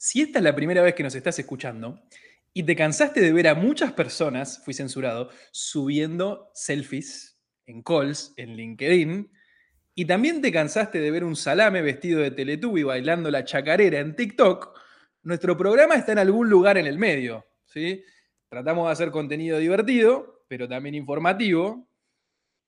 Si esta es la primera vez que nos estás escuchando y te cansaste de ver a muchas personas, fui censurado, subiendo selfies en calls, en LinkedIn, y también te cansaste de ver un salame vestido de Teletubby bailando la chacarera en TikTok, nuestro programa está en algún lugar en el medio. ¿sí? Tratamos de hacer contenido divertido, pero también informativo.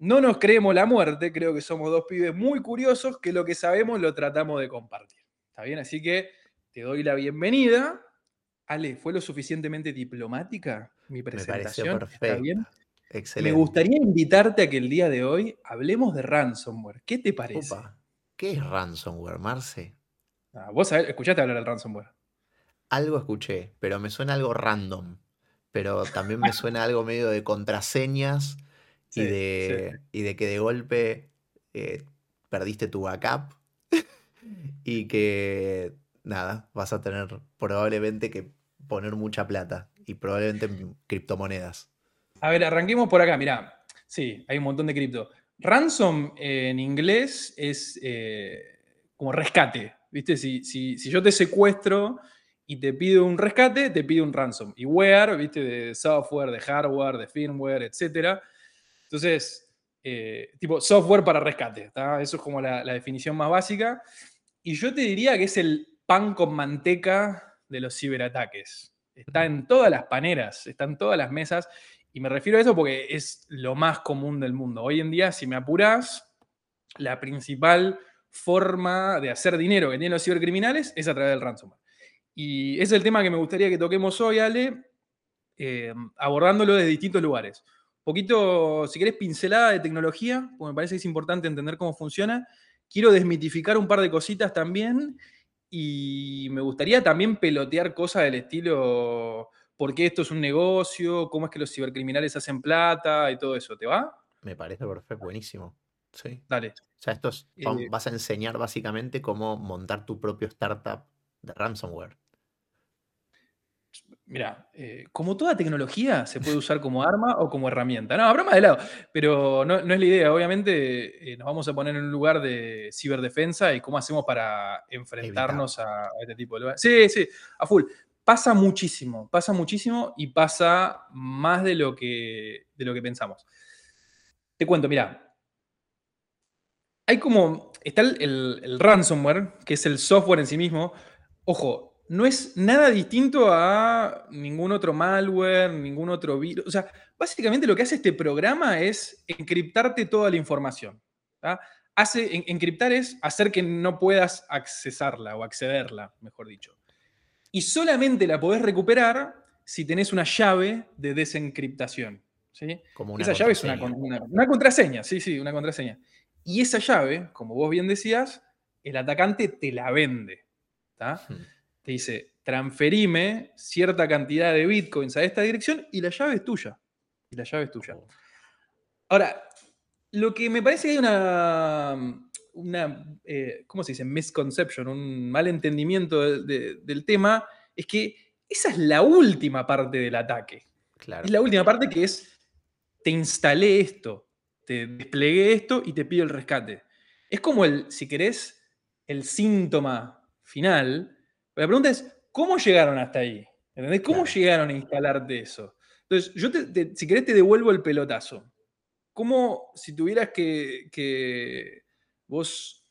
No nos creemos la muerte, creo que somos dos pibes muy curiosos que lo que sabemos lo tratamos de compartir. ¿Está bien? Así que te doy la bienvenida. Ale, ¿fue lo suficientemente diplomática mi presentación? Me. ¿Está bien? Excelente. Me gustaría invitarte a que el día de hoy hablemos de ransomware. ¿Qué te parece? ¿Qué es ransomware, Marce? Ah, ¿Vos escuchaste hablar del ransomware? Algo escuché, pero me suena algo random. Pero también me suena algo medio de contraseñas y, de, y de que de golpe eh, perdiste tu backup y que nada, vas a tener probablemente que poner mucha plata y probablemente criptomonedas. A ver, arranquemos por acá. Mirá, sí, hay un montón de cripto. Ransom en inglés es eh, como rescate. ¿Viste? Si, si, yo te secuestro y te pido un rescate, te pido un ransom. Y where, ¿viste? De software, de hardware, de firmware, etc. Entonces, eh, tipo software para rescate. Eso es como la definición más básica. Y yo te diría que es el pan con manteca de los ciberataques. Está en todas las paneras, está en todas las mesas. Y me refiero a eso porque es lo más común del mundo. Hoy en día, si me apuras, la principal forma de hacer dinero que tienen los cibercriminales es a través del ransomware. Y es el tema que me gustaría que toquemos hoy, Ale, eh, abordándolo desde distintos lugares. Un poquito, si querés, pincelada de tecnología, porque me parece que es importante entender cómo funciona. Quiero desmitificar un par de cositas también y me gustaría también pelotear cosas del estilo, ¿por qué esto es un negocio? ¿Cómo es que los cibercriminales hacen plata? Y todo eso, ¿te va? Me parece perfecto, buenísimo. Sí. Dale. O sea, esto eh, vas a enseñar básicamente cómo montar tu propio startup de ransomware. Mira, eh, como toda tecnología se puede usar como arma o como herramienta. No, broma de lado, pero no, es la idea. Obviamente eh, nos vamos a poner en un lugar de ciberdefensa y cómo hacemos para enfrentarnos a, este tipo de lugares. Sí, sí, a full. Pasa muchísimo, pasa muchísimo y pasa más de lo que, de lo que pensamos. Te cuento, mira. Hay como, está el ransomware, que es el software en sí mismo. Ojo, no es nada distinto a ningún otro malware, ningún otro virus. O sea, básicamente lo que hace este programa es encriptarte toda la información. Hace, encriptar es hacer que no puedas accesarla o accederla, mejor dicho. Y solamente la podés recuperar si tenés una llave de desencriptación. ¿sí? esa llave es una, contraseña, sí, sí, una contraseña. Y esa llave, como vos bien decías, el atacante te la vende. Hmm te dice, transferime cierta cantidad de bitcoins a esta dirección y la llave es tuya. Y la llave es tuya. Ahora, lo que me parece que hay una, una eh, ¿cómo se dice? Misconception, un mal entendimiento del tema, es que esa es la última parte del ataque. Claro. Es la última parte que es, te instalé esto, te desplegué esto y te pido el rescate. Es como el, si querés, el síntoma final, la pregunta es, ¿cómo llegaron hasta ahí? ¿Entendés? ¿Cómo llegaron a instalarte eso? Entonces, yo si querés te devuelvo el pelotazo. ¿Cómo, si tuvieras que, vos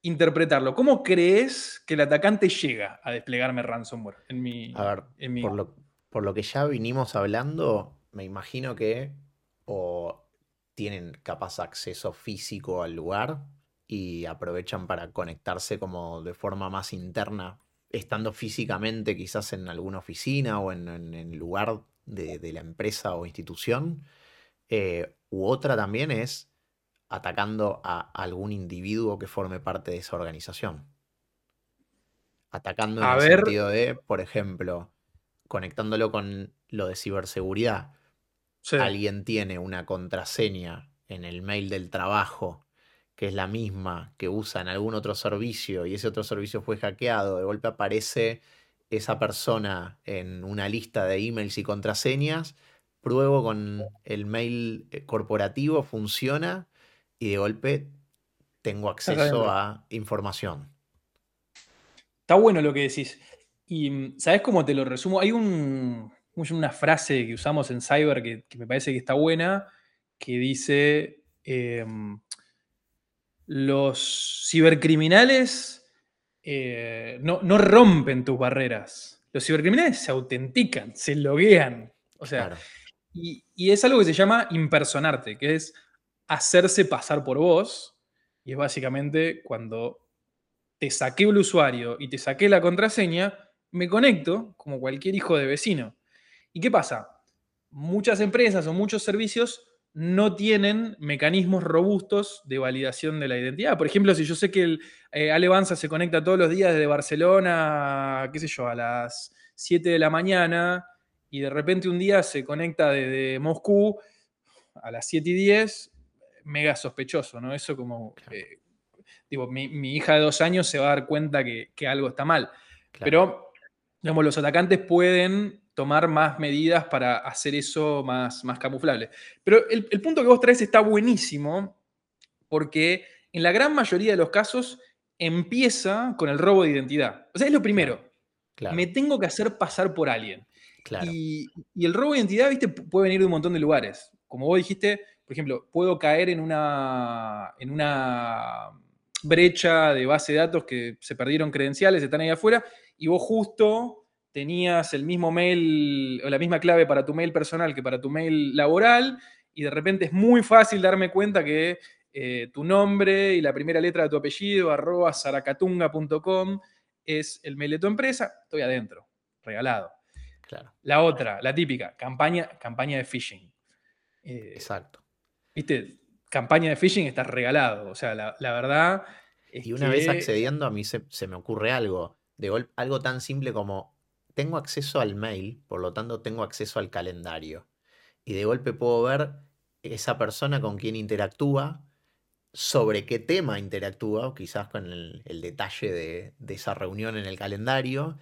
interpretarlo, cómo crees que el atacante llega a desplegarme ransomware en mi... A ver, Por, lo, por lo que ya vinimos hablando, me imagino que o tienen capaz acceso físico al lugar y aprovechan para conectarse como de forma más interna estando físicamente quizás en alguna oficina o en, el lugar de, la empresa o institución, eh, u otra también es atacando a algún individuo que forme parte de esa organización. Atacando en el sentido de, por ejemplo, conectándolo con lo de ciberseguridad. Alguien tiene una contraseña en el mail del trabajo que es la misma que usa en algún otro servicio y ese otro servicio fue hackeado, de golpe aparece esa persona en una lista de emails y contraseñas, pruebo con el mail eh, corporativo, funciona y de golpe tengo acceso a información. Está bueno lo que decís. Y mm, ¿sabes cómo te lo resumo? Hay un, una frase que usamos en Cyber que, me parece que está buena, que dice, em, los cibercriminales eh, no, rompen tus barreras. Los cibercriminales se autentican, se loguean. O sea, y, y, es algo que se llama impersonarte, que es hacerse pasar por vos. Y es básicamente cuando te saqué el usuario y te saqué la contraseña, me conecto como cualquier hijo de vecino. ¿Y qué pasa? Muchas empresas o muchos servicios no tienen mecanismos robustos de validación de la identidad. Por ejemplo, si yo sé que el eh, Alevanza se conecta todos los días desde Barcelona, qué sé yo, a las 7 de la mañana, y de repente un día se conecta desde Moscú a las 7 y 10, mega sospechoso, ¿no? Eso como, eh, digo, mi, hija de dos años se va a dar cuenta que, algo está mal. Pero, digamos, los atacantes pueden tomar más medidas para hacer eso más, más camuflable. Pero el, punto que vos traes está buenísimo porque en la gran mayoría de los casos empieza con el robo de identidad. O sea, es lo primero. Me tengo que hacer pasar por alguien. Y, y, el robo de identidad, viste, puede venir de un montón de lugares. Como vos dijiste, por ejemplo, puedo caer en una, en una brecha de base de datos que se perdieron credenciales, están ahí afuera, y vos justo tenías el mismo mail o la misma clave para tu mail personal que para tu mail laboral y de repente es muy fácil darme cuenta que eh, tu nombre y la primera letra de tu apellido, arroba saracatunga.com, es el mail de tu empresa, estoy adentro, regalado. Claro. La otra, la típica, campaña, campaña de phishing. Eh, Exacto. Viste, campaña de phishing está regalado. O sea, la, verdad. y una vez accediendo, a mí se, se me ocurre algo. De algo tan simple como tengo acceso al mail, por lo tanto tengo acceso al calendario. Y de golpe puedo ver esa persona con quien interactúa, sobre qué tema interactúa, quizás con el, detalle de, de, esa reunión en el calendario,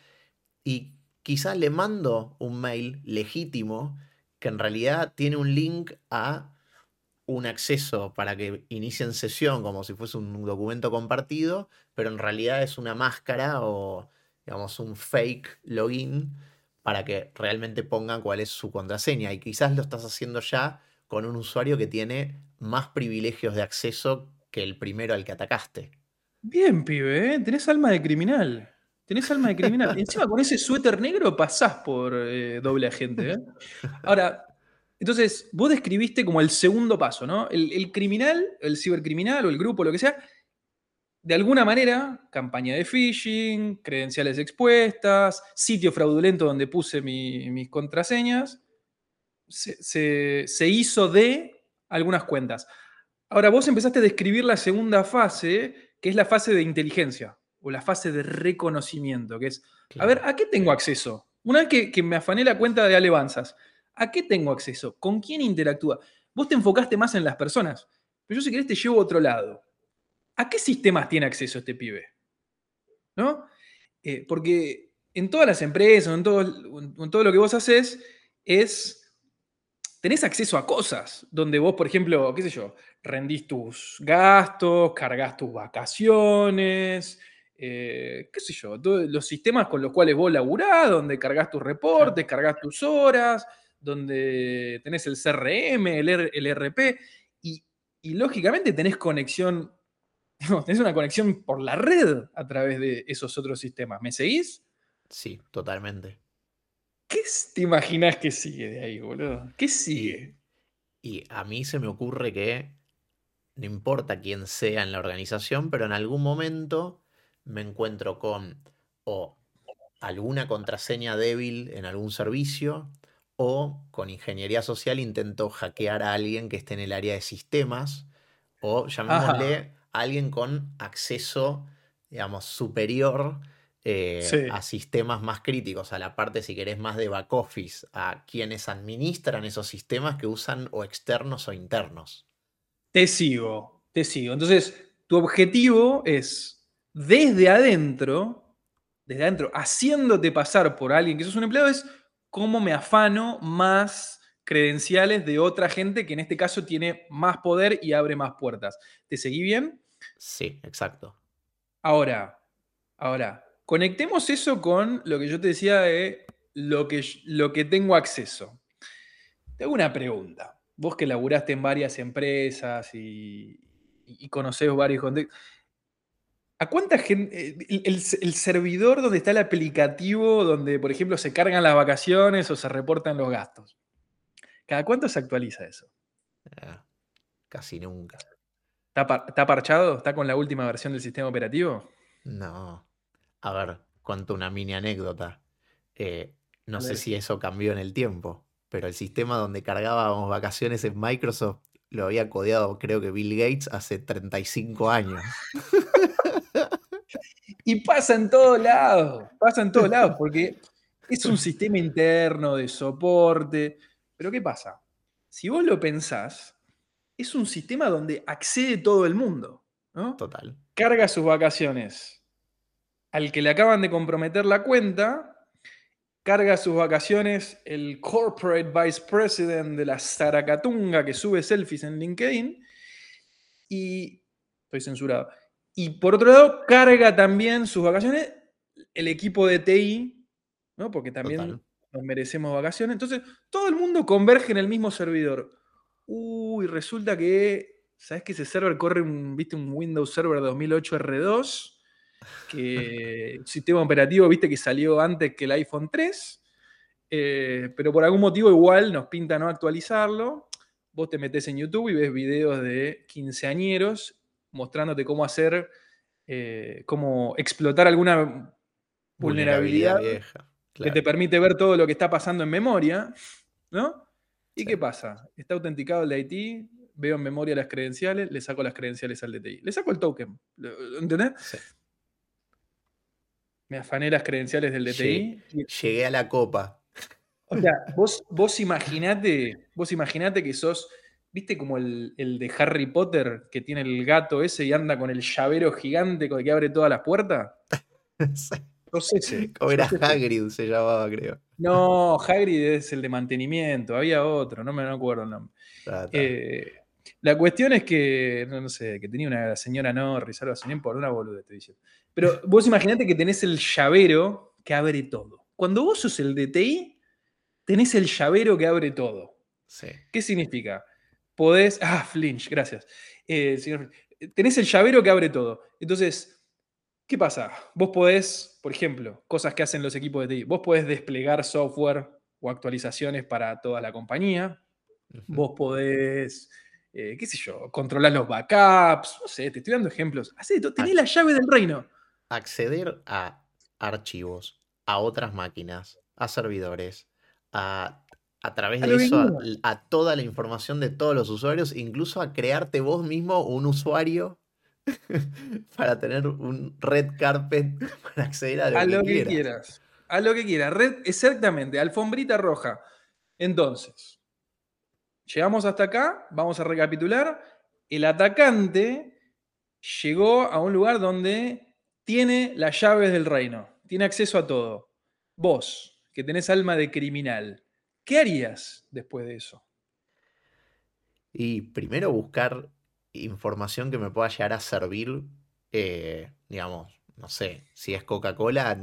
y quizás le mando un mail legítimo que en realidad tiene un link a un acceso para que inicien sesión como si fuese un documento compartido, pero en realidad es una máscara o digamos, un fake login para que realmente pongan cuál es su contraseña. Y quizás lo estás haciendo ya con un usuario que tiene más privilegios de acceso que el primero al que atacaste. Bien, pibe, ¿eh? tenés alma de criminal. Tenés alma de criminal. Encima con ese suéter negro pasás por eh, doble agente. ¿eh? Ahora, entonces, vos describiste como el segundo paso, ¿no? El, el, criminal, el cibercriminal o el grupo, lo que sea, de alguna manera, campaña de phishing, credenciales expuestas, sitio fraudulento donde puse mis contraseñas, se, hizo de algunas cuentas. Ahora, vos empezaste a describir la segunda fase, que es la fase de inteligencia o la fase de reconocimiento, que es, a ver, ¿a qué tengo acceso? Una vez que, que me afané la cuenta de Alevanzas, ¿a qué tengo acceso? ¿Con quién interactúa? Vos te enfocaste más en las personas, pero yo si querés te llevo a otro lado. ¿A qué sistemas tiene acceso este pibe? ¿No? Eh, porque en todas las empresas, en todo, en todo lo que vos haces, es, tenés acceso a cosas, donde vos, por ejemplo, qué sé yo, rendís tus gastos, cargas tus vacaciones, eh, qué sé yo, los sistemas con los cuales vos laburás, donde cargas tus reportes, cargas tus horas, donde tenés el CRM, el, el RP, y, y lógicamente tenés conexión tenés una conexión por la red a través de esos otros sistemas. ¿Me seguís? Sí, totalmente. ¿Qué te imaginas que sigue de ahí, boludo? ¿Qué sigue? Y, a mí se me ocurre que no importa quién sea en la organización, pero en algún momento me encuentro con o alguna contraseña débil en algún servicio o con ingeniería social intento hackear a alguien que esté en el área de sistemas o llamémosle alguien con acceso, digamos, superior eh, a sistemas más críticos, a la parte, si querés, más de back office, a quienes administran esos sistemas que usan o externos o internos. Te sigo, te sigo. Entonces, tu objetivo es, desde adentro, desde adentro, haciéndote pasar por alguien que sos un empleado, es cómo me afano más credenciales de otra gente que en este caso tiene más poder y abre más puertas. ¿Te seguí bien? Sí, exacto. Ahora, ahora, conectemos eso con lo que yo te decía de lo que, lo que tengo acceso. Te hago una pregunta. Vos que laburaste en varias empresas y, y conocés varios contextos. ¿A cuánta gente, eh, el, servidor donde está el aplicativo, donde, por ejemplo, se cargan las vacaciones o se reportan los gastos? ¿Cada cuánto se actualiza eso? Ah, casi nunca. ¿Está, parchado? ¿Está con la última versión del sistema operativo? No. A ver, cuento una mini anécdota. Eh, no sé si eso cambió en el tiempo, pero el sistema donde cargábamos vacaciones en Microsoft lo había codeado, creo que Bill Gates, hace 35 años. Y pasa en todos lados, pasa en todos lados, porque es un sistema interno de soporte. Pero ¿qué pasa? Si vos lo pensás, es un sistema donde accede todo el mundo. ¿no? Total. Carga sus vacaciones al que le acaban de comprometer la cuenta, carga sus vacaciones el corporate vice president de la Zaracatunga que sube selfies en LinkedIn y estoy censurado. Y por otro lado, carga también sus vacaciones el equipo de TI, ¿no? porque también nos merecemos vacaciones. Entonces, todo el mundo converge en el mismo servidor. Uy, resulta que, ¿sabes que ese server corre un, ¿viste, un Windows Server 2008 R2? Que sistema operativo, viste, que salió antes que el iPhone 3. Eh, pero por algún motivo igual nos pinta no actualizarlo. Vos te metes en YouTube y ves videos de quinceañeros mostrándote cómo hacer, eh, cómo explotar alguna vulnerabilidad, que te permite ver todo lo que está pasando en memoria, ¿no? ¿Y qué pasa? Está autenticado el de veo en memoria las credenciales, le saco las credenciales al DTI. Le saco el token, ¿entendés? Sí. Me afané las credenciales del DTI. Llegué, a la copa. O sea, vos, vos imaginate, vos imaginate que sos ¿Viste como el, de Harry Potter que tiene el gato ese y anda con el llavero gigante con el que abre todas las puertas? No si. Como era Hagrid se llamaba, creo. No, Hagrid es el de mantenimiento. Había otro, no me acuerdo el nombre. Eh, la cuestión es que, no, sé, que tenía una señora Norris, algo así, por una boluda te diciendo. Pero vos imaginate que tenés el llavero que abre todo. Cuando vos sos el DTI, tenés el llavero que abre todo. Sí. ¿Qué significa? podés. Ah, flinch, gracias. Eh, señor, tenés el llavero que abre todo. Entonces, ¿qué pasa? Vos podés, por ejemplo, cosas que hacen los equipos de TI, vos podés desplegar software o actualizaciones para toda la compañía. Vos podés, eh, qué sé yo, controlar los backups. No sé, te estoy dando ejemplos. Así, tenés la llave del reino. Acceder a archivos, a otras máquinas, a servidores, a a través de eso a, toda la información de todos los usuarios, incluso a crearte vos mismo un usuario para tener un red carpet para acceder a lo, que, quieras. A lo que quieras. Red, exactamente, alfombrita roja. Entonces, llegamos hasta acá, vamos a recapitular. El atacante llegó a un lugar donde tiene las llaves del reino, tiene acceso a todo. Vos, que tenés alma de criminal, ¿Qué harías después de eso? Y primero buscar información que me pueda llegar a servir, eh, digamos, no sé, si es Coca-Cola,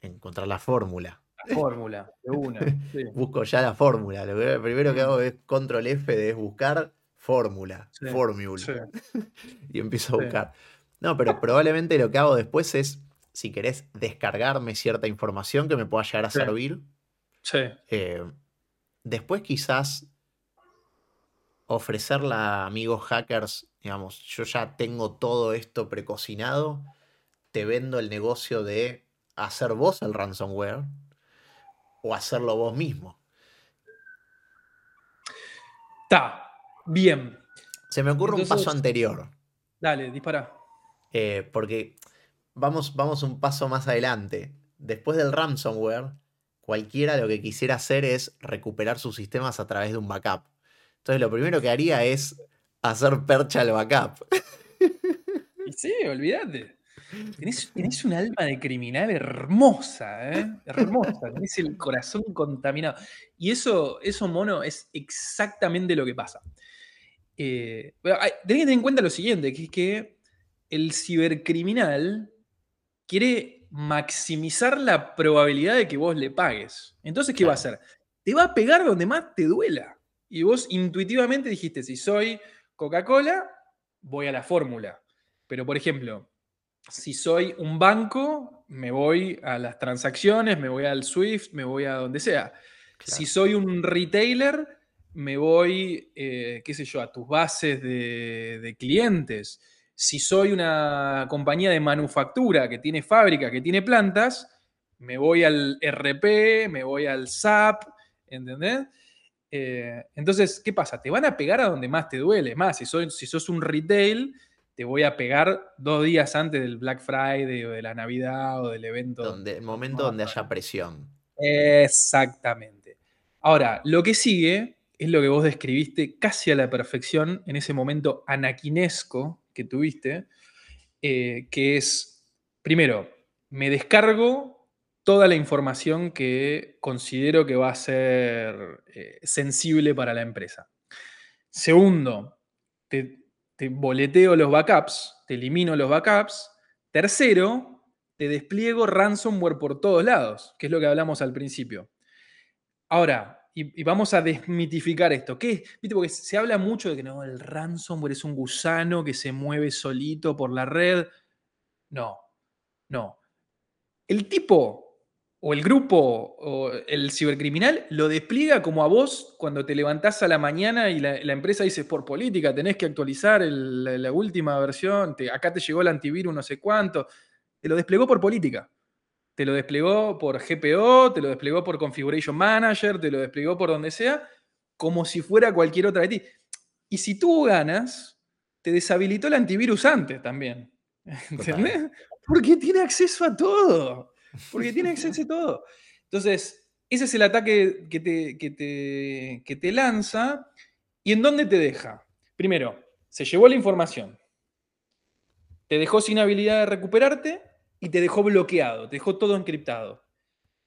encontrar la fórmula. La fórmula, de una. Busco ya la fórmula. Lo primero que hago es control F de buscar fórmula, fórmula. y empiezo a buscar. No, pero probablemente lo que hago después es, si querés, descargarme cierta información que me pueda llegar a servir Sí. Eh, después quizás ofrecerle a amigos hackers, digamos, yo ya tengo todo esto precocinado, te vendo el negocio de hacer vos el ransomware o hacerlo vos mismo. Está, bien. Se me ocurre un paso anterior. Dale, dispara. Eh, porque vamos, vamos un paso más adelante. Después del ransomware, cualquiera lo que quisiera hacer es recuperar sus sistemas a través de un backup. Entonces lo primero que haría es hacer percha al backup. Y sí, olvídate. Tenés, un alma de criminal hermosa, ¿eh? Hermosa. Tenés el corazón contaminado. Y eso, eso, mono, es exactamente lo que pasa. Eh, tenés que tener en cuenta lo siguiente, que es que el cibercriminal quiere maximizar la probabilidad de que vos le pagues. Entonces, ¿qué va a hacer? Te va a pegar donde más te duela. Y vos intuitivamente dijiste, si soy Coca-Cola, voy a la fórmula. Pero, por ejemplo, si soy un banco, me voy a las transacciones, me voy al SWIFT, me voy a donde sea. Si soy un retailer, me voy, eh, qué sé yo, a tus bases de, clientes. Si soy una compañía de manufactura que tiene fábrica, que tiene plantas, me voy al RP, me voy al SAP, ¿entendés? Eh, entonces, ¿qué pasa? Te van a pegar a donde más te duele. Más, si, si sos un retail, te voy a pegar dos días antes del Black Friday o de la Navidad o del evento. Donde, el momento donde haya presión. Exactamente. Ahora, lo que sigue es lo que vos describiste casi a la perfección en ese momento anaquinesco que tuviste, eh, que es, primero, me descargo toda la información que considero que va a ser eh, sensible para la empresa. Segundo, te, te boleteo los backups, te elimino los backups. Tercero, te despliego ransomware por todos lados, que es lo que hablamos al principio. Ahora, y, vamos a desmitificar esto. ¿Qué? ¿Viste? Porque se habla mucho de que el ransomware es un gusano que se mueve solito por la red. No, no. El tipo o el grupo o el cibercriminal lo despliega como a vos cuando te levantás a la mañana y la, empresa dice por política tenés que actualizar la, última versión, acá te llegó el antivirus no sé cuánto. Te lo desplegó por política te lo desplegó por GPO, te lo desplegó por Configuration Manager, te lo desplegó por donde sea, como si fuera cualquier otra de ti. Y si tú ganas, te deshabilitó el antivirus antes también. ¿Entendés? Porque tiene acceso a todo. Porque tiene acceso a todo. Entonces, ese es el ataque que te, que te, que te lanza. ¿Y en dónde te deja? Primero, se llevó la información. Te dejó sin habilidad de recuperarte y te dejó bloqueado, te dejó todo encriptado.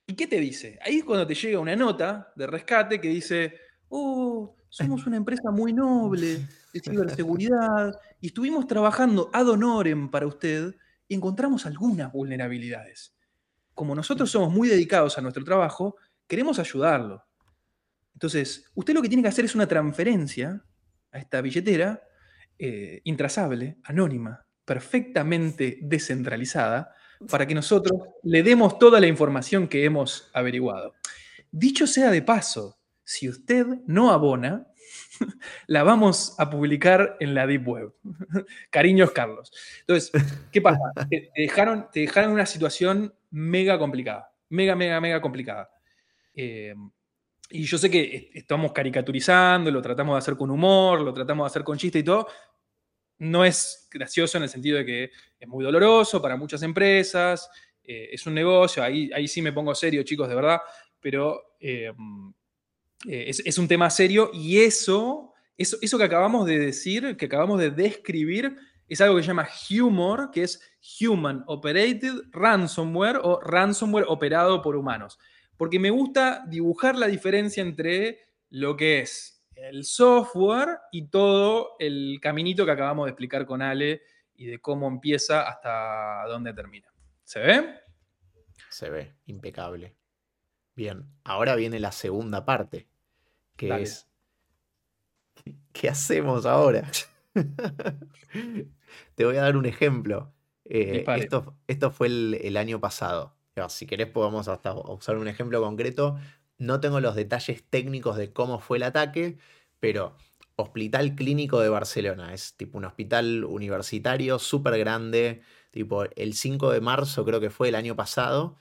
¿Y qué te dice? Ahí es cuando te llega una nota de rescate que dice, oh, somos una empresa muy noble de ciberseguridad y estuvimos trabajando ad honorem para usted y encontramos algunas vulnerabilidades. Como nosotros somos muy dedicados a nuestro trabajo, queremos ayudarlo. Entonces, usted lo que tiene que hacer es una transferencia a esta billetera eh, intrazable, anónima, perfectamente descentralizada, para que nosotros le demos toda la información que hemos averiguado. Dicho sea de paso, si usted no abona, la vamos a publicar en la Deep Web. Cariños, Carlos. Entonces, ¿qué pasa? Te dejaron, te dejaron una situación mega complicada. Mega, mega, mega complicada. Eh, y yo sé que estamos caricaturizando, lo tratamos de hacer con humor, lo tratamos de hacer con chiste y todo, no es gracioso en el sentido de que es muy doloroso para muchas empresas, eh, es un negocio, ahí, ahí sí me pongo serio, chicos, de verdad, pero eh, eh, es, un tema serio y eso, eso, eso que acabamos de decir, que acabamos de describir, es algo que se llama humor, que es Human Operated Ransomware o ransomware operado por humanos. Porque me gusta dibujar la diferencia entre lo que es el software y todo el caminito que acabamos de explicar con Ale y de cómo empieza hasta dónde termina. ¿Se ve? Se ve, impecable. Bien, ahora viene la segunda parte, que es, ¿qué hacemos ahora? Te voy a dar un ejemplo. Eh, esto, esto, fue el, año pasado. Si querés podemos hasta usar un ejemplo concreto. No tengo los detalles técnicos de cómo fue el ataque, pero Hospital Clínico de Barcelona es tipo un hospital universitario súper grande. Tipo, el 5 de marzo, creo que fue el año pasado,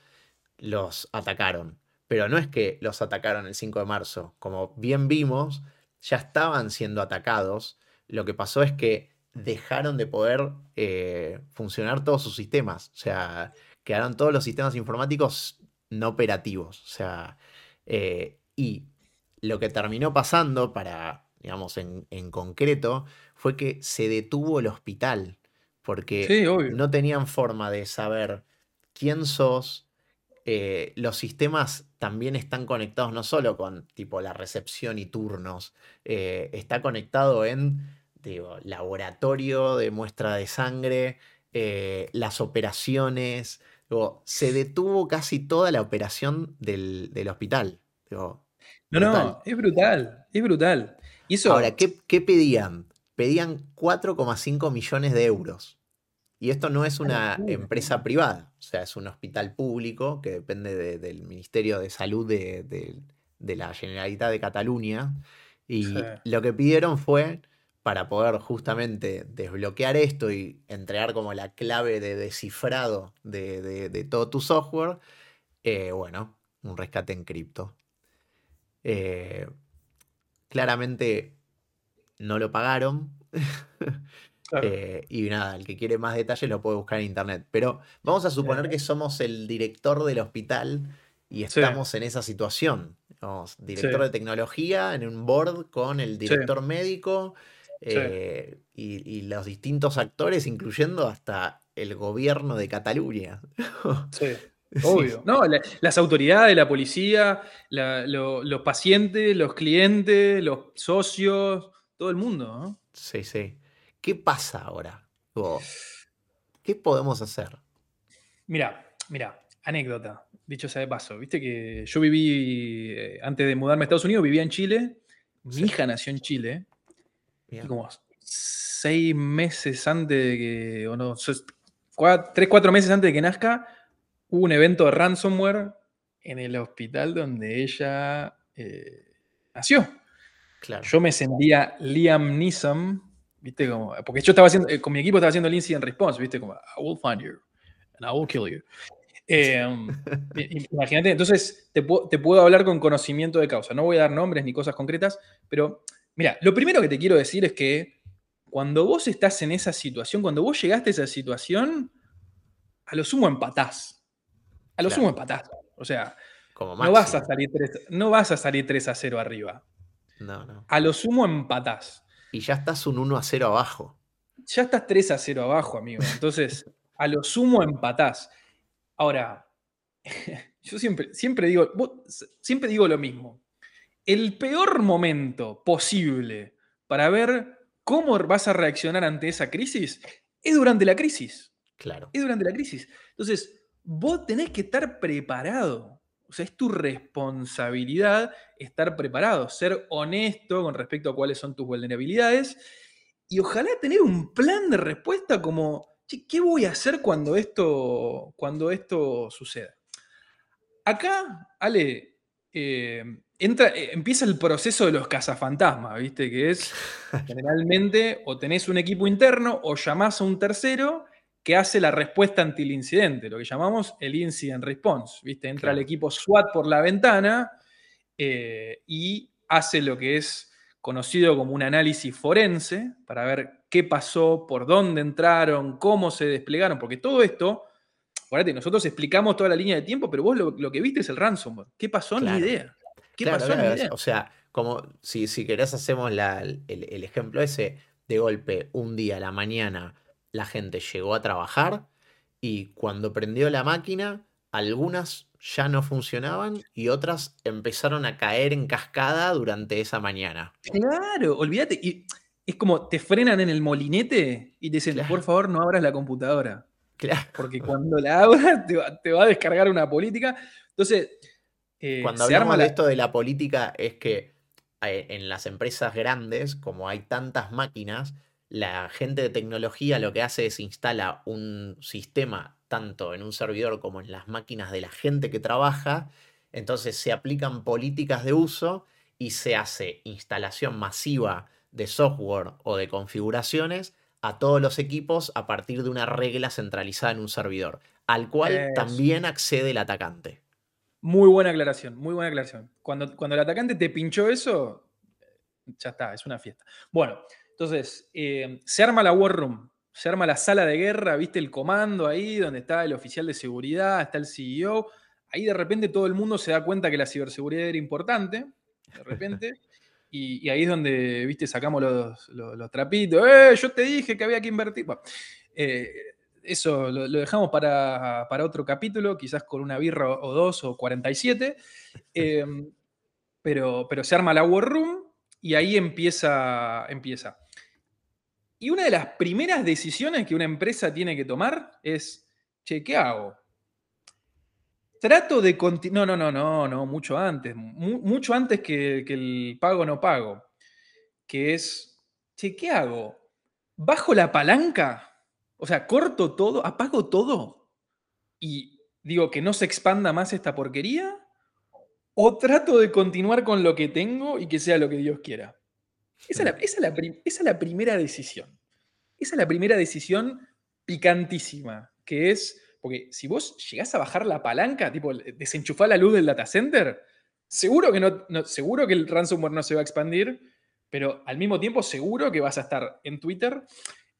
los atacaron. Pero no es que los atacaron el 5 de marzo. Como bien vimos, ya estaban siendo atacados. Lo que pasó es que dejaron de poder eh, funcionar todos sus sistemas. O sea, quedaron todos los sistemas informáticos no operativos. O sea, eh, y lo que terminó pasando para, digamos, en, concreto, fue que se detuvo el hospital. Porque no tenían forma de saber quién sos. Eh, los sistemas también están conectados no solo con tipo la recepción y turnos, eh, está conectado en laboratorio de muestra de sangre, las operaciones, se detuvo casi toda la operación del, hospital. no, no, es brutal, es brutal. Ahora, ¿qué, pedían? Pedían 4,5 millones de euros. Y esto no es una empresa privada, o sea, es un hospital público que depende del Ministerio de Salud de, la Generalitat de Cataluña. Y lo que pidieron fue para poder justamente desbloquear esto y entregar como la clave de descifrado de, todo tu software, eh, bueno, un rescate en cripto. Eh, claramente no lo pagaron. Eh, y nada, el que quiere más detalles lo puede buscar en internet. Pero vamos a suponer que somos el director del hospital y estamos en esa situación. director de tecnología en un board con el director médico eh, y, los distintos actores, incluyendo hasta el gobierno de Cataluña. Sí. Obvio. No, las autoridades, la policía, los pacientes, los clientes, los socios, todo el mundo. Sí, sí. ¿Qué pasa ahora? ¿Qué podemos hacer? Mira, mira, anécdota, dicho sea de paso. Viste que yo viví, eh, antes de mudarme a Estados Unidos, vivía en Chile. Mi hija nació en Chile como seis meses antes de que, o no, tres, cuatro meses antes de que nazca, hubo un evento de ransomware en el hospital donde ella eh, nació. Claro. Yo me sentía Liam Neeson, ¿viste? Como, porque yo estaba haciendo, eh, con mi equipo estaba haciendo el incident response, ¿viste? Como, I will find you and I will kill you. Em, imagínate, entonces te, te, puedo hablar con conocimiento de causa. No voy a dar nombres ni cosas concretas, pero Mira, lo primero que te quiero decir es que cuando vos estás en esa situación, cuando vos llegaste a esa situación, a lo sumo empatás. A lo sumo empatás. O sea, no, vas a salir 3, no vas a salir 3 a 0 arriba. No, no. A lo sumo empatás. Y ya estás un 1 a 0 abajo. Ya estás 3 a 0 abajo, amigo. Entonces, a lo sumo empatás. Ahora, yo siempre, siempre, digo, siempre digo lo mismo el peor momento posible para ver cómo vas a reaccionar ante esa crisis es durante la crisis. Claro. Es durante la crisis. Entonces, vos tenés que estar preparado. O sea, es tu responsabilidad estar preparado, ser honesto con respecto a cuáles son tus vulnerabilidades y ojalá tener un plan de respuesta como, ¿qué voy a hacer cuando esto, cuando esto suceda? Acá, Ale, eh, entra, eh, empieza el proceso de los cazafantasmas, ¿viste? Que es generalmente o tenés un equipo interno o llamás a un tercero que hace la respuesta ante el incidente, lo que llamamos el incident response, ¿viste? Entra el equipo SWAT por la ventana eh, y hace lo que es conocido como un análisis forense para ver qué pasó, por dónde entraron, cómo se desplegaron, porque todo esto, acuérdate, nosotros explicamos toda la línea de tiempo, pero vos lo, que viste es el ransomware. ¿Qué pasó? Ni idea. ¿Qué pasó? o sea, como si, si querés hacemos el, ejemplo ese, de golpe, un día a la mañana la gente llegó a trabajar y cuando prendió la máquina, algunas ya no funcionaban y otras empezaron a caer en cascada durante esa mañana. Claro, olvídate. Y es como te frenan en el molinete y te dicen, por favor, no abras la computadora. Claro. Porque cuando la abras te te va a descargar una política. Entonces, eh, Cuando hablamos de esto de la política es que eh, en las empresas grandes, como hay tantas máquinas, la gente de tecnología lo que hace es instala un sistema tanto en un servidor como en las máquinas de la gente que trabaja, entonces se aplican políticas de uso y se hace instalación masiva de software o de configuraciones a todos los equipos a partir de una regla centralizada en un servidor, al cual también accede el atacante. Muy buena aclaración, muy buena aclaración. Cuando, cuando el atacante te pinchó eso, ya está, es una fiesta. Bueno, entonces, eh, se arma la War Room, se arma la sala de guerra, viste el comando ahí, donde está el oficial de seguridad, está el CEO. Ahí de repente todo el mundo se da cuenta que la ciberseguridad era importante, de repente. Y, ahí es donde, viste, sacamos los, trapitos. ¡Eh! Yo te dije que había que invertir. Eh, eso lo, dejamos para, otro capítulo, quizás con una birra o dos o 47. Em, pero, pero se arma la War Room y ahí empieza, empieza. Y una de las primeras decisiones que una empresa tiene que tomar es, che, ¿qué hago? trato de continuar. No, no, no, no, no, mucho antes. mucho antes que, que, el pago no pago. Que es, che, ¿qué hago? ¿Bajo la palanca? O sea, corto todo, apago todo y digo que no se expanda más esta porquería. ¿O trato de continuar con lo que tengo y que sea lo que Dios quiera? Esa es la, esa es la primera decisión. Esa es la primera decisión picantísima, que es porque si vos llegás a bajar la palanca, tipo desenchufar la luz del data center, seguro que, no, seguro que el ransomware no se va a expandir, pero al mismo tiempo seguro que vas a estar en Twitter,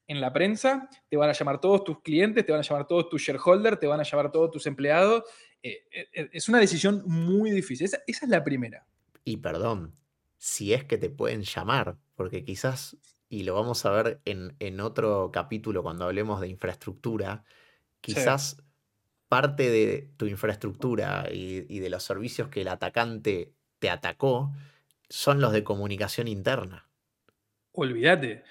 en la prensa, te van a llamar todos tus clientes, te van a llamar todos tus shareholders, te van a llamar todos tus empleados. Eh, eh, eh, es una decisión muy difícil. Esa, esa es la primera. Y perdón, si es que te pueden llamar, porque quizás, y lo vamos a ver en, otro capítulo cuando hablemos de infraestructura, Quizás parte de tu infraestructura y, de los servicios que el atacante te atacó son los de comunicación interna. Olvídate.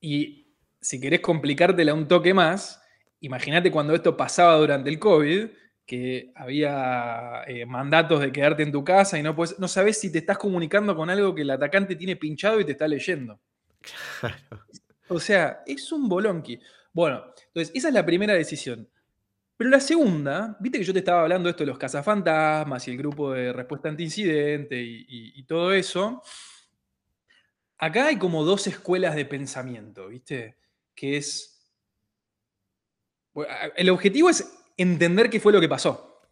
Y si querés complicártela un toque más, imagínate cuando esto pasaba durante el COVID, que había eh, mandatos de quedarte en tu casa y no, puedes, no sabes si te estás comunicando con algo que el atacante tiene pinchado y te está leyendo. O sea, es un bolonqui. Bueno, entonces, esa es la primera decisión. Pero la segunda, viste que yo te estaba hablando de esto de los cazafantasmas y el grupo de respuesta ante incidente y, todo eso. Acá hay como dos escuelas de pensamiento, ¿viste? Que es. El objetivo es entender qué fue lo que pasó.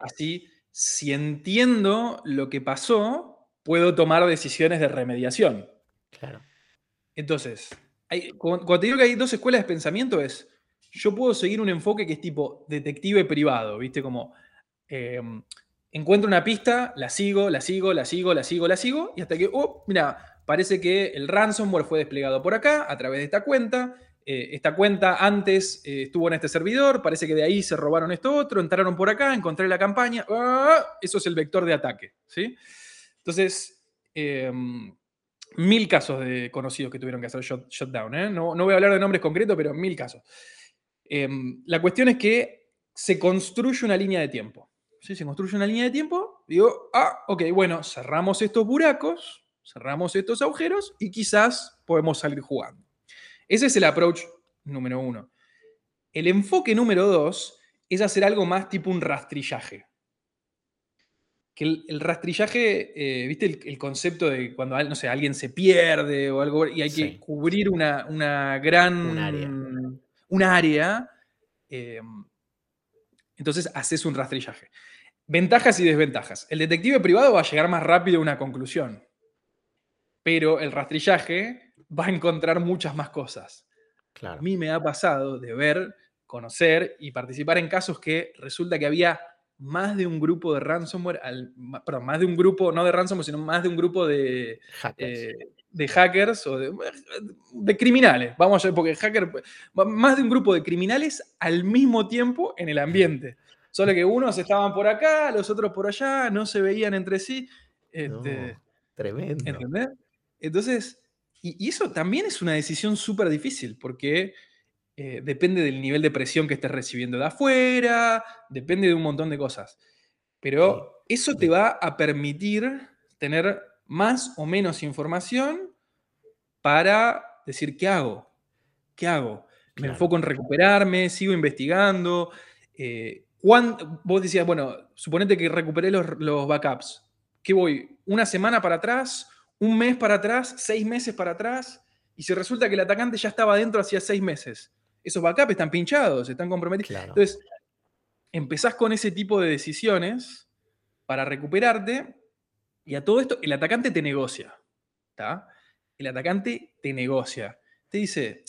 Así, si entiendo lo que pasó, puedo tomar decisiones de remediación. Claro. Entonces, cuando te digo que hay dos escuelas de pensamiento es, yo puedo seguir un enfoque que es tipo detective privado, ¿viste? Como em, encuentro una pista, la sigo, la sigo, la sigo, la sigo, la sigo, y hasta que, oh, mira, parece que el ransomware fue desplegado por acá a través de esta cuenta. Eh, esta cuenta antes eh, estuvo en este servidor, parece que de ahí se robaron esto otro, entraron por acá, encontré la campaña, ¡ah! eso es el vector de ataque, ¿sí? Entonces, em, mil casos de conocidos que tuvieron que hacer shutdown. ¿eh? No, no, voy a hablar de nombres concretos, pero mil casos. Em, la cuestión es que se construye una línea de tiempo. ¿sí? Se construye una línea de tiempo. Digo, ah, ok, bueno, cerramos estos buracos, cerramos estos agujeros y quizás podemos salir jugando. Ese es el approach número uno. El enfoque número dos es hacer algo más tipo un rastrillaje que el, rastrillaje, eh, ¿viste el, concepto de cuando no sé, alguien se pierde o algo y hay que cubrir una, gran. Un área. Un área em, entonces haces un rastrillaje. Ventajas y desventajas. El detective privado va a llegar más rápido a una conclusión, pero el rastrillaje va a encontrar muchas más cosas. Claro. A mí me ha pasado de ver, conocer y participar en casos que resulta que había más de un grupo de ransomware, perdón, más de un grupo, no de ransomware, sino más de un grupo de hackers, eh, de hackers o de, criminales, vamos a ver, porque hacker, más de un grupo de criminales al mismo tiempo en el ambiente. Solo que unos estaban por acá, los otros por allá, no se veían entre sí. Este, tremendo. ¿Entendés? Entonces, y, y, eso también es una decisión súper difícil, porque eh, depende del nivel de presión que estés recibiendo de afuera, depende de un montón de cosas. Pero eso te va a permitir tener más o menos información para decir, ¿qué hago? ¿Qué hago? Me enfoco en recuperarme, sigo investigando. Eh, vos decías, bueno, suponete que recuperé los, los backups. ¿Qué voy? ¿Una semana para atrás? ¿Un mes para atrás? ¿Seis meses para atrás? Y si resulta que el atacante ya estaba dentro hacía seis meses esos backups están pinchados, están comprometidos. Entonces, empezás con ese tipo de decisiones para recuperarte y a todo esto el atacante te negocia. ¿está? El atacante te negocia. Te dice,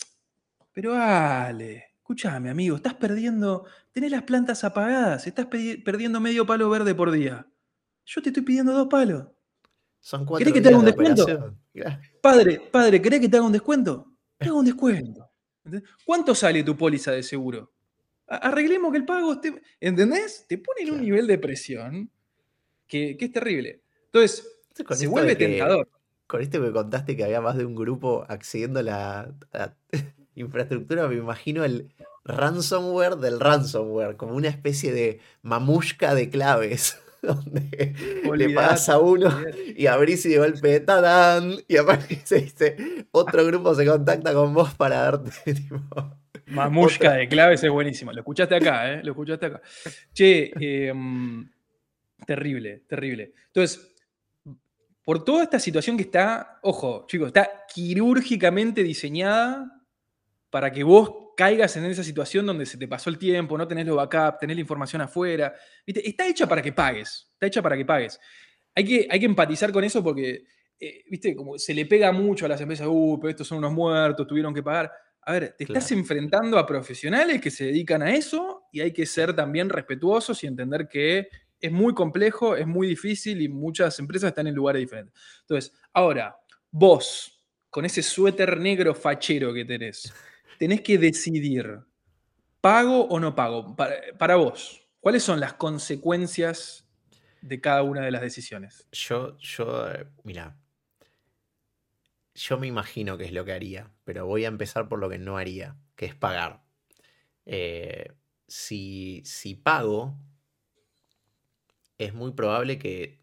pero Ale, escúchame amigo, estás perdiendo, tenés las plantas apagadas, estás perdiendo medio palo verde por día. Yo te estoy pidiendo dos palos. Son cuatro ¿Querés que te haga un descuento? Padre, padre, ¿querés que te haga un descuento? Te hago un descuento. ¿Cuánto sale tu póliza de seguro? Arreglemos que el pago esté. ¿Entendés? Te ponen un nivel de presión que, es terrible. Entonces, se vuelve tentador. Con esto me contaste que había más de un grupo accediendo a la, infraestructura, me imagino el ransomware del ransomware, como una especie de mamushka de claves. Donde le pagas a uno y abrís y de golpe ¡tadán! y aparece dice, otro grupo se contacta con vos para darte tipo, Mamushka de claves es buenísimo. Lo escuchaste acá, ¿eh? Lo escuchaste acá. Che, em, terrible, terrible. Entonces, por toda esta situación que está, ojo, chicos, está quirúrgicamente diseñada para que vos caigas en esa situación donde se te pasó el tiempo, no tenés los backup, tenés la información afuera. ¿Viste? Está hecha para que pagues. Está hecha para que pagues. Hay que, hay que empatizar con eso porque, eh, viste, como se le pega mucho a las empresas, uh, pero estos son unos muertos, tuvieron que pagar. A ver, te estás enfrentando a profesionales que se dedican a eso y hay que ser también respetuosos y entender que es muy complejo, es muy difícil y muchas empresas están en lugares diferentes. Entonces, ahora, vos, con ese suéter negro fachero que tenés, tenés que decidir, ¿pago o no pago? Para, vos, ¿cuáles son las consecuencias de cada una de las decisiones? Yo, yo, eh, mira, yo me imagino que es lo que haría, pero voy a empezar por lo que no haría, que es pagar. Eh, si, si pago, es muy probable que,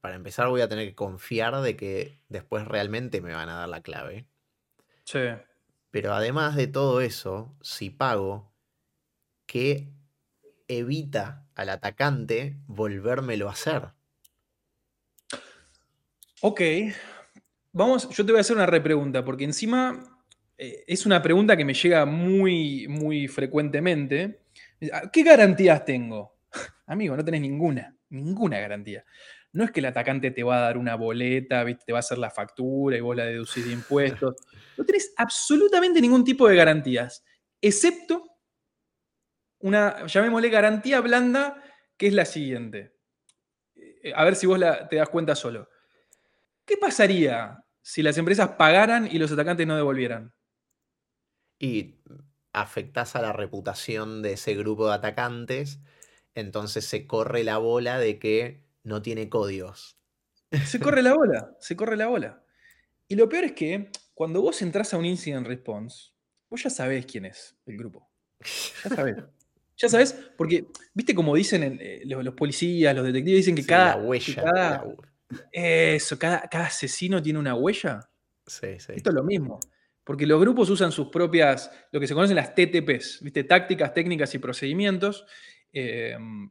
para empezar, voy a tener que confiar de que después realmente me van a dar la clave. Sí. Pero además de todo eso, si pago, ¿qué evita al atacante volvérmelo a hacer? Ok, Vamos, yo te voy a hacer una repregunta, porque encima eh, es una pregunta que me llega muy, muy frecuentemente. Ah, ¿Qué garantías tengo? Amigo, no tenés ninguna, ninguna garantía. No es que el atacante te va a dar una boleta, te va a hacer la factura y vos la deducís de impuestos. No tenés absolutamente ningún tipo de garantías, excepto una, llamémosle garantía blanda, que es la siguiente. Eh, a ver si vos te das cuenta solo. ¿Qué pasaría si las empresas pagaran y los atacantes no devolvieran? Y afectás a la reputación de ese grupo de atacantes, entonces se corre la bola de que no tiene códigos. Se corre la bola, se corre la bola. Y lo peor es que cuando vos entras a un incident response, vos ya sabés quién es el grupo. Ya sabés. Ya sabés, porque, viste como dicen eh, los, policías, los detectives, dicen que cada. La huella. Eso, cada, asesino tiene una huella. Sí, sí. Esto es lo mismo. Porque los grupos usan sus propias, lo que se conocen las TTPs, ¿viste? tácticas, técnicas y procedimientos, em,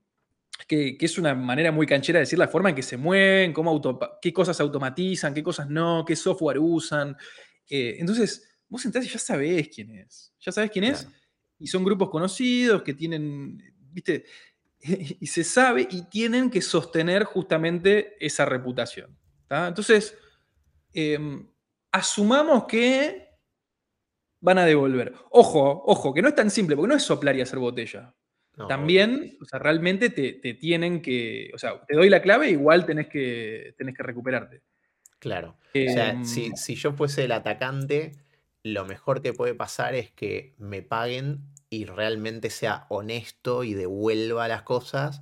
que, es una manera muy canchera de decir la forma en que se mueven, cómo qué cosas automatizan, qué cosas no, qué software usan. Eh, entonces, vos entrás y ya sabés quién es. Ya sabés quién es. Y son grupos conocidos que tienen, viste, y se sabe y tienen que sostener justamente esa reputación. Entonces, em, asumamos que van a devolver. Ojo, ojo, que no es tan simple, porque no es soplar y hacer botella. También, o sea, realmente te, tienen que, o sea, te doy la clave, igual tenés que, tenés que recuperarte. Claro. o sea, em, si, si yo fuese el atacante, lo mejor que puede pasar es que me paguen y realmente sea honesto y devuelva las cosas,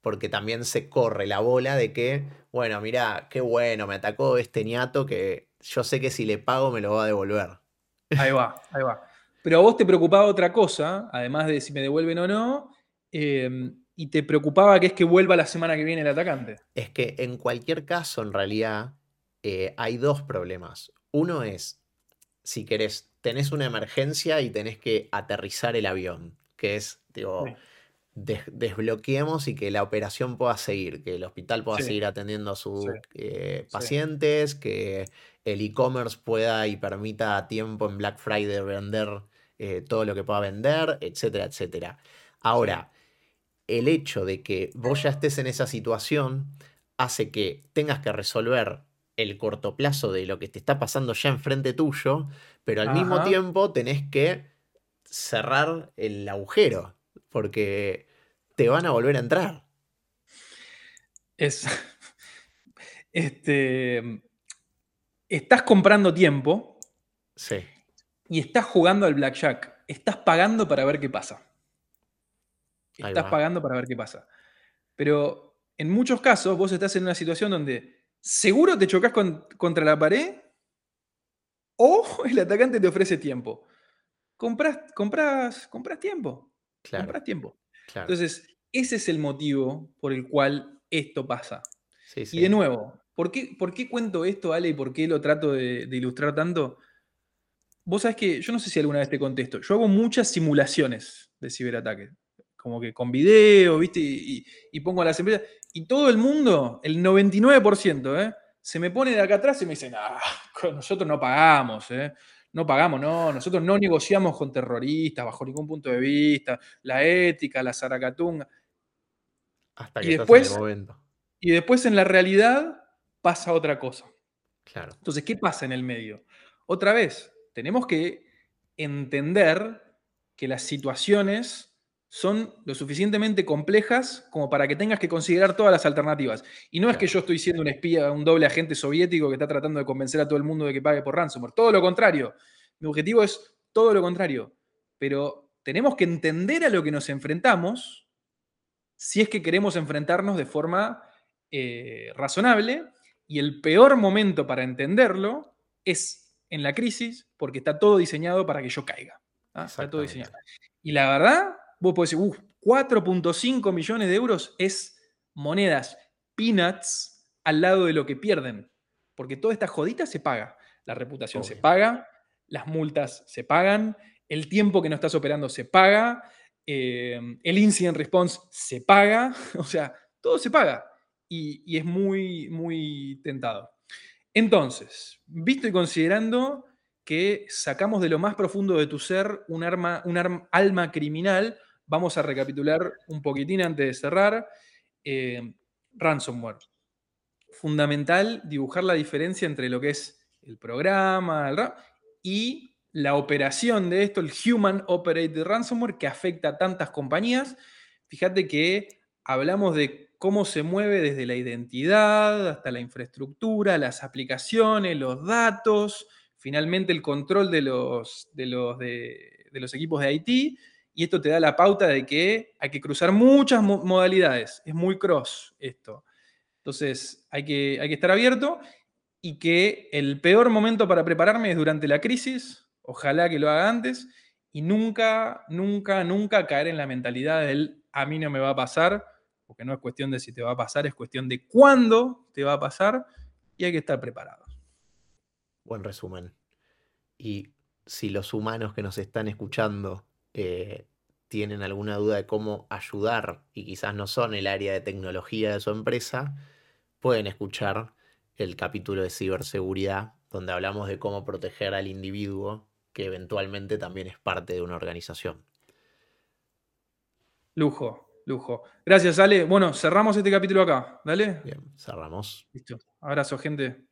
porque también se corre la bola de que, bueno, mira, qué bueno, me atacó este ñato que yo sé que si le pago me lo va a devolver. Ahí va, ahí va. Pero a vos te preocupaba otra cosa, además de si me devuelven o no, em, y te preocupaba que es que vuelva la semana que viene el atacante. Es que en cualquier caso, en realidad, eh, hay dos problemas. Uno es, si querés tenés una emergencia y tenés que aterrizar el avión, que es, digo, desbloqueemos y que la operación pueda seguir, que el hospital pueda seguir atendiendo a sus eh, pacientes, que el e-commerce pueda y permita a tiempo en Black Friday vender eh, todo lo que pueda vender, etcétera, etcétera. Ahora, el hecho de que vos ya estés en esa situación hace que tengas que resolver el corto plazo de lo que te está pasando ya enfrente tuyo, pero al mismo tiempo tenés que cerrar el agujero, porque te van a volver a entrar. Es. Este. Estás comprando tiempo. Sí. Y estás jugando al blackjack. Estás pagando para ver qué pasa. Estás pagando para ver qué pasa. Pero en muchos casos vos estás en una situación donde seguro te chocas contra la pared o el atacante te ofrece tiempo. compras, compras, compras tiempo. Claro, Compras tiempo. claro. Entonces, ese es el motivo por el cual esto pasa. Sí, Y de nuevo, ¿por qué, por qué cuento esto, Ale, y por qué lo trato de, de ilustrar tanto? Vos sabés que, yo no sé si alguna vez te contesto, yo hago muchas simulaciones de ciberataque, como que con video, ¿viste? Y, y- y pongo a las empresas, y todo el mundo, el 99%, ¿eh? se me pone de acá atrás y me dicen, ah, nosotros no pagamos, ¿eh? No pagamos, no, nosotros no negociamos con terroristas bajo ningún punto de vista, la ética, la zaracatunga. hasta Y que en después- el momento. Y después en la realidad pasa otra cosa. Claro, Entonces, ¿qué pasa en el medio? Otra vez, tenemos que entender que las situaciones son lo suficientemente complejas como para que tengas que considerar todas las alternativas. Y no es que yo estoy siendo un espía, un doble agente soviético que está tratando de convencer a todo el mundo de que pague por ransomware. Todo lo contrario. Mi objetivo es todo lo contrario. Pero tenemos que entender a lo que nos enfrentamos si es que queremos enfrentarnos de forma eh, razonable. Y el peor momento para entenderlo es en la crisis, porque está todo diseñado para que yo caiga. ¿ah? Está todo diseñado. Y la verdad, vos podés decir, "Uf, 4.5 millones de euros es monedas peanuts al lado de lo que pierden. Porque toda esta jodita se paga. La reputación se paga, las multas se pagan, el tiempo que no estás operando se paga, eh, el incident response se paga, o sea, todo se paga. Y, y es muy, muy tentado. Entonces, visto y considerando que sacamos de lo más profundo de tu ser un, arma, un alma criminal, vamos a recapitular un poquitín antes de cerrar. Eh, ransomware. Fundamental dibujar la diferencia entre lo que es el programa y la operación de esto, el Human Operated Ransomware, que afecta a tantas compañías. Fíjate que hablamos de cómo se mueve desde la identidad hasta la infraestructura, las aplicaciones, los datos, finalmente el control de los, de los equipos de IT. Y esto te da la pauta de que hay que cruzar muchas mo- modalidades. Es muy cross esto. Entonces hay que, hay que estar abierto y que el peor momento para prepararme es durante la crisis. Ojalá que lo haga antes. Y nunca, nunca, nunca caer en la mentalidad del a mí no me va a pasar, porque no es cuestión de si te va a pasar, es cuestión de cuándo te va a pasar y hay que estar preparados. Buen resumen. Y si los humanos que nos están escuchando eh, tienen alguna duda de cómo ayudar y quizás no son el área de tecnología de su empresa, pueden escuchar el capítulo de ciberseguridad donde hablamos de cómo proteger al individuo que eventualmente también es parte de una organización. Lujo, lujo. Gracias, Ale. Bueno, cerramos este capítulo acá. Dale. Bien, cerramos. Listo. Abrazo, gente.